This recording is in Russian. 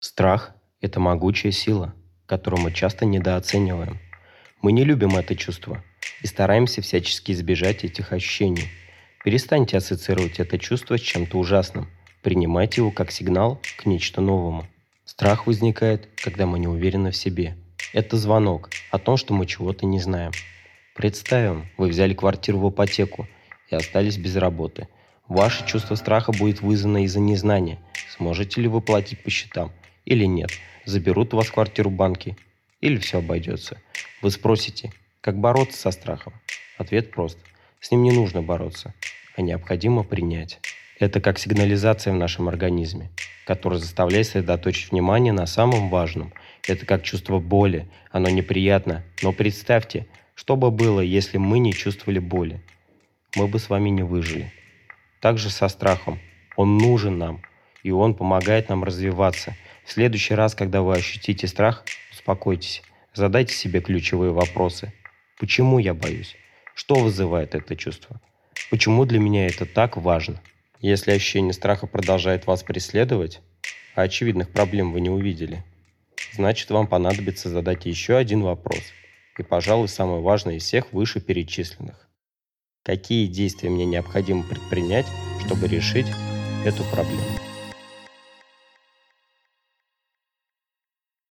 Страх – это могучая сила, которую мы часто недооцениваем. Мы не любим это чувство и стараемся всячески избежать этих ощущений. Перестаньте ассоциировать это чувство с чем-то ужасным. Принимайте его как сигнал к нечто новому. Страх возникает, когда мы не уверены в себе. Это звонок о том, что мы чего-то не знаем. Представим, вы взяли квартиру в ипотеку и остались без работы. Ваше чувство страха будет вызвано из-за незнания, сможете ли вы платить по счетам или нет, заберут у вас квартиру банки или все обойдется. Вы спросите, как бороться со страхом? Ответ прост. С ним не нужно бороться, а необходимо принять. Это как сигнализация в нашем организме, которая заставляет сосредоточить внимание на самом важном. Это как чувство боли. Оно неприятно, но представьте, что бы было, если мы не чувствовали боли. Мы бы с вами не выжили. Также со страхом. Он нужен нам, и он помогает нам развиваться – в следующий раз, когда вы ощутите страх, успокойтесь. Задайте себе ключевые вопросы. Почему я боюсь? Что вызывает это чувство? Почему для меня это так важно? Если ощущение страха продолжает вас преследовать, а очевидных проблем вы не увидели, значит вам понадобится задать еще один вопрос. И, пожалуй, самый важный из всех вышеперечисленных. Какие действия мне необходимо предпринять, чтобы решить эту проблему?